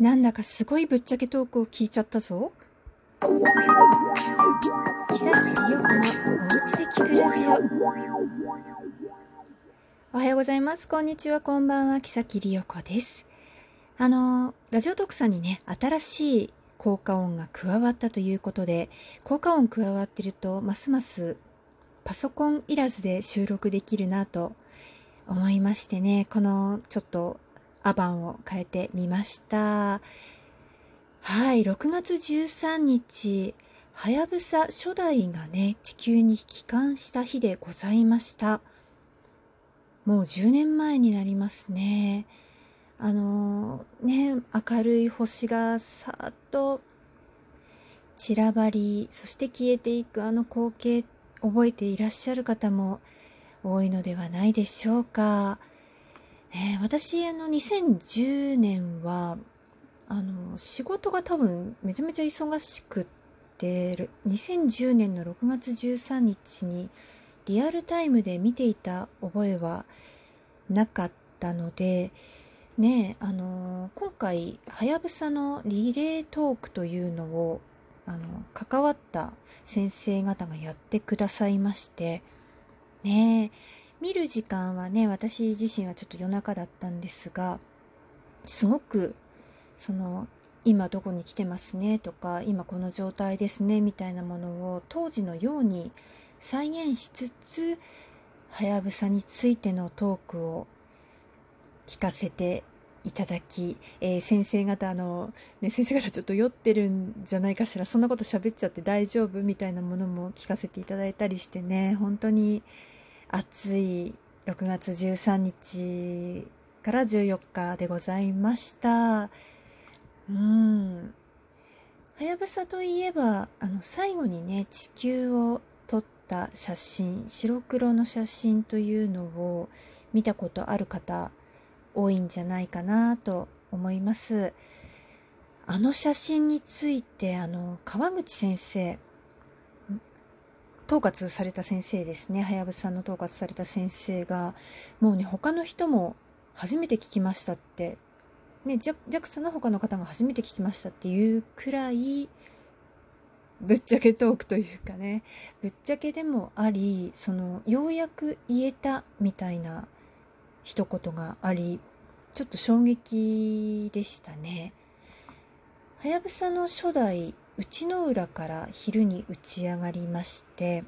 なんだかすごいぶっちゃけトークを聞いちゃったぞ。木崎理代子のおうちで聞くラジオ。おはようございます。こんにちは、こんばんは。木崎理代子です。あの、ラジオ特産にね、新しい効果音が加わったということで、効果音加わってると、ますますパソコンいらずで収録できるなと思いましてね、このちょっとアバンを変えてみました。はい、6月13日、はやぶさ初代がね、地球に帰還した日でございました。もう10年前になりますね。あのー、ね、明るい星がさーっと散らばり、そして消えていくあの光景、覚えていらっしゃる方も多いのではないでしょうか。ね、私、あの、2010年は、あの、仕事が多分めちゃめちゃ忙しくって、2010年の6月13日にリアルタイムで見ていた覚えはなかったので、ねあの今回はやぶさのリレートークというのをあの関わった先生方がやってくださいましてね見る時間はね、私自身はちょっと夜中だったんですが、すごく、その、今どこに来てますねとか、今この状態ですねみたいなものを当時のように再現しつつ、はやぶさについてのトークを聞かせていただき、えー、先生方の、ね、先生方ちょっと酔ってるんじゃないかしら、そんなこと喋っちゃって大丈夫みたいなものも聞かせていただいたりしてね、本当に暑い6月13日から14日でございました。うん。はやぶさといえば、あの、最後にね、地球を撮った写真、白黒の写真というのを見たことある方、多いんじゃないかなと思います。あの写真について、あの、川口先生、統括された先生ですね。はやぶさんの統括された先生が、もうね、他の人も初めて聞きましたって、ね、JAXA の他の方が初めて聞きましたっていうくらい、ぶっちゃけトークというかね、ぶっちゃけでもあり、その、ようやく言えたみたいな一言があり、ちょっと衝撃でしたね。はやぶさの初代内之浦から昼に打ち上がりまして、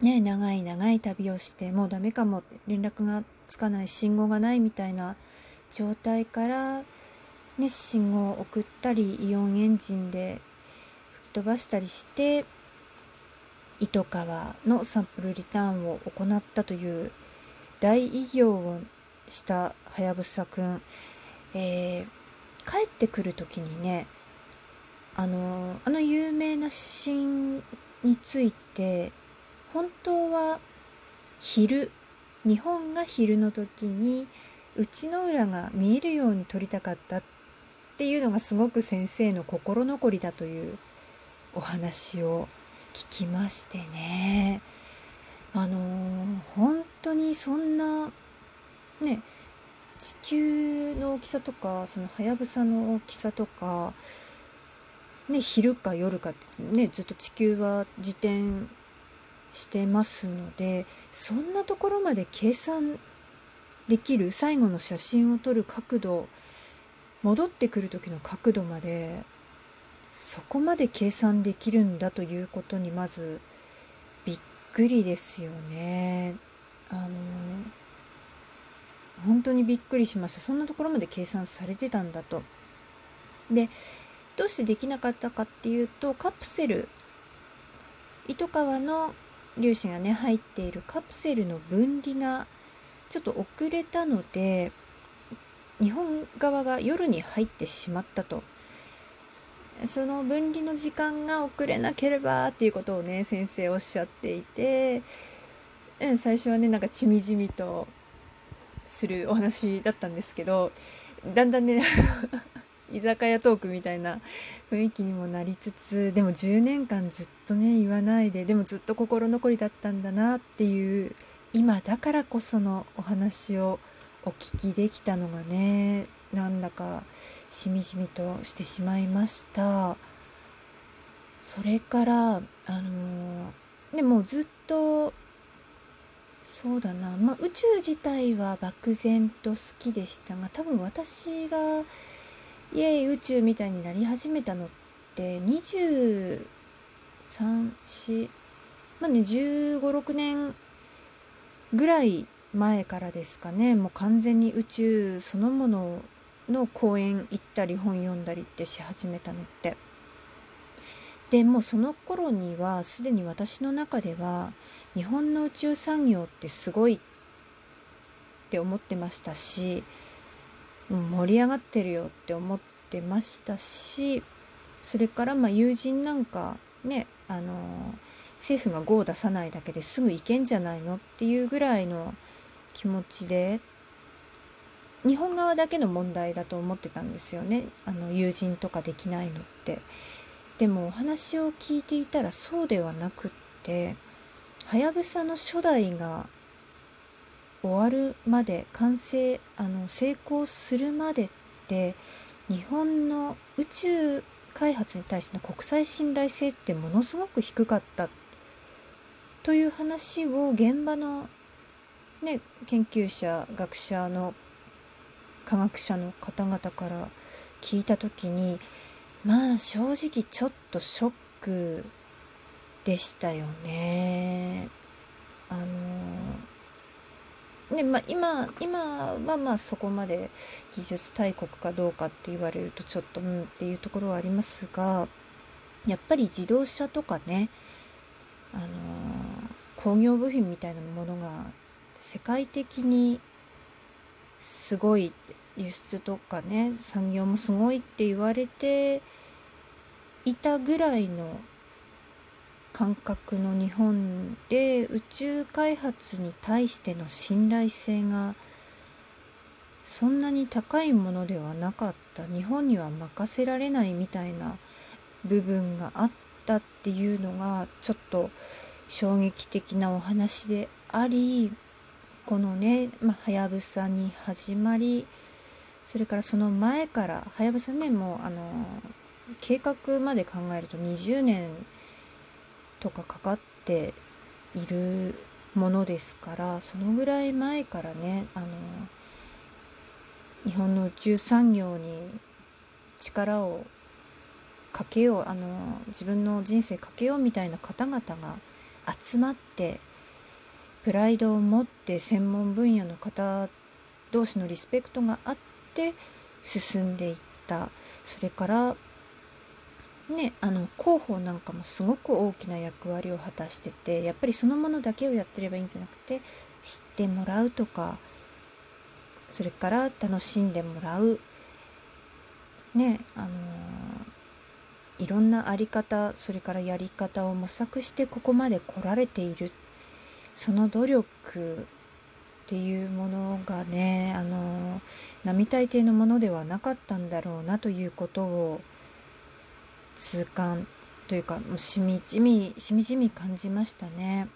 ね、長い長い旅をしてもうダメかも連絡がつかない信号がないみたいな状態から、ね、信号を送ったりイオンエンジンで吹き飛ばしたりして糸川のサンプルリターンを行ったという大偉業をしたはやぶさくん、えー、帰ってくる時にねあのあの有名な指針について本当は昼日本が昼の時に内の裏が見えるように撮りたかったっていうのがすごく先生の心残りだというお話を聞きましてね。あの本当にそんなね地球の大きさとかそのはやぶさの大きさとかね、昼か夜かってね、ずっと地球は自転してますので、そんなところまで計算できる最後の写真を撮る角度、戻ってくる時の角度まで、そこまで計算できるんだということにまずびっくりですよね。あの、本当にびっくりしました。そんなところまで計算されてたんだと。で、どうしてできなかったかっていうとカプセル。糸川の粒子がね入っているカプセルの分離がちょっと遅れたので日本側が夜に入ってしまったと。その分離の時間が遅れなければっていうことをね先生おっしゃっていて、うん、最初はねなんかちみじみとするお話だったんですけどだんだんね居酒屋トークみたいな雰囲気にもなりつつでも10年間ずっとね言わないででもずっと心残りだったんだなっていう今だからこそのお話をお聞きできたのがねなんだかしみじみとしてしまいました。それからあのでもずっとそうだな、まあ、宇宙自体は漠然と好きでしたが多分私がイエイ宇宙みたいになり始めたのって23、4まあね15、6年ぐらい前からですかねもう完全に宇宙そのものの公園行ったり本読んだりってし始めたのって。でもうその頃にはすでに私の中では日本の宇宙産業ってすごいって思ってましたし盛り上がってるよって思ってましたしそれからまあ友人なんかねあの政府が5を出さないだけですぐ行けんじゃないのっていうぐらいの気持ちで日本側だけの問題だと思ってたんですよねあの友人とかできないのって。でもお話を聞いていたらそうではなくってはやぶさの初代が終わるまで完成あの成功するまでって日本の宇宙開発に対しての国際信頼性ってものすごく低かったという話を現場の、ね、研究者学者の科学者の方々から聞いた時にまあ正直ちょっとショックでしたよね。あのねまあ、今今はまあそこまで技術大国かどうかって言われるとちょっとうんっていうところはありますがやっぱり自動車とかねあの工業部品みたいなものが世界的にすごい輸出とかね産業もすごいって言われていたぐらいの感覚の日本で宇宙開発に対しての信頼性がそんなに高いものではなかった。日本には任せられないみたいな部分があったっていうのがちょっと衝撃的なお話でありこのねはやぶさに始まりそれからその前からはやぶさねもうあの計画まで考えると20年とかかかっているものですからそのぐらい前からねあの日本の宇宙産業に力をかけようあの自分の人生かけようみたいな方々が集まってプライドを持って専門分野の方同士のリスペクトがあって進んでいった。それからねあの広報なんかもすごく大きな役割を果たしててやっぱりそのものだけをやってればいいんじゃなくて知ってもらうとかそれから楽しんでもらう。ねあのいろんな在り方それからやり方を模索してここまで来られている。その努力っていうものがねあの並大抵のものではなかったんだろうなということを痛感というかもうしみじみしみじみ感じましたね。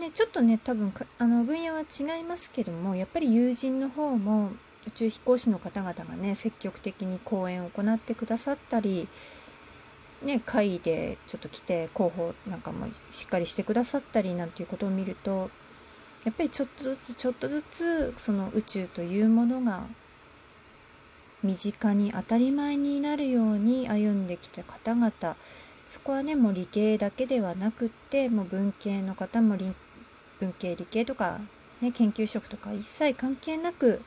ねちょっとね多分あの分野は違いますけどもやっぱり友人の方も宇宙飛行士の方々がね積極的に講演を行ってくださったりね、会議でちょっと来て広報なんかもしっかりしてくださったりなんていうことを見るとやっぱりちょっとずつちょっとずつその宇宙というものが身近に当たり前になるように歩んできた方々。そこはねもう理系だけではなくってもう文系の方も文系理系とか、ね、研究職とか一切関係なく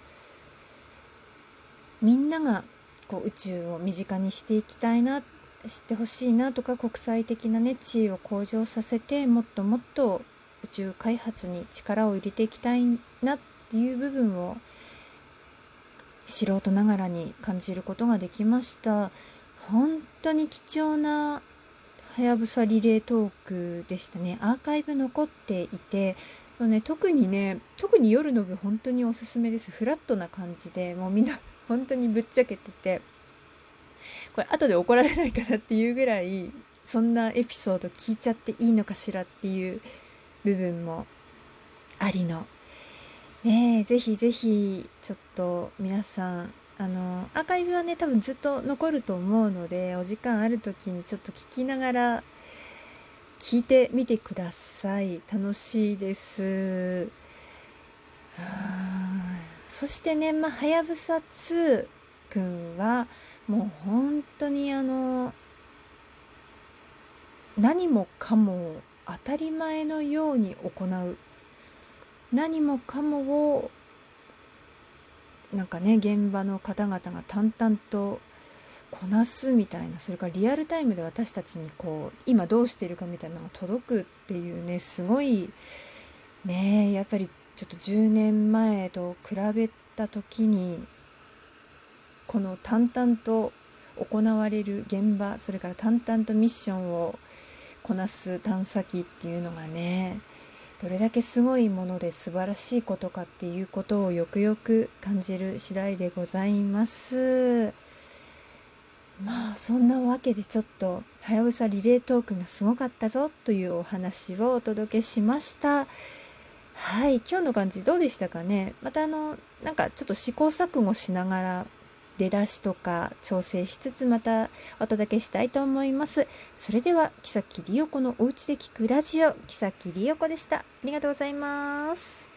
みんながこう宇宙を身近にしていきたいな知ってほしいなとか国際的なね地位を向上させてもっともっと宇宙開発に力を入れていきたいなっていう部分を素人ながらに感じることができました。本当に貴重なはやぶさリレートークでしたね。アーカイブ残っていてね、特にね特に夜の部本当におすすめです。フラットな感じでもうみんな 本当にぶっちゃけてて。これ後で怒られないかなっていうぐらいそんなエピソード聞いちゃっていいのかしらっていう部分もありの。ねえ、ぜひぜひ、ちょっと皆さん、あのアーカイブはね多分ずっと残ると思うのでお時間ある時にちょっと聞きながら聞いてみてください。楽しいです。そしてねまあはやぶさ2くんはもう本当にあの何もかも当たり前のように行う何もかもをなんかね現場の方々が淡々とこなすみたいなそれからリアルタイムで私たちにこう今どうしているかみたいなのが届くっていうねすごいねやっぱりちょっと10年前と比べた時にこの淡々と行われる現場それから淡々とミッションをこなす探査機っていうのがねどれだけすごいもので素晴らしいことかっていうことをよくよく感じる次第でございます。まあそんなわけでちょっとはやぶさリレートークがすごかったぞというお話をお届けしました。はい、今日の感じどうでしたかね？またあの、なんかちょっと試行錯誤しながら出だしとか調整しつつまたお届けしたいと思います。それでは、木崎里代子のお家で聞くラジオ、木崎里代子でした。ありがとうございます。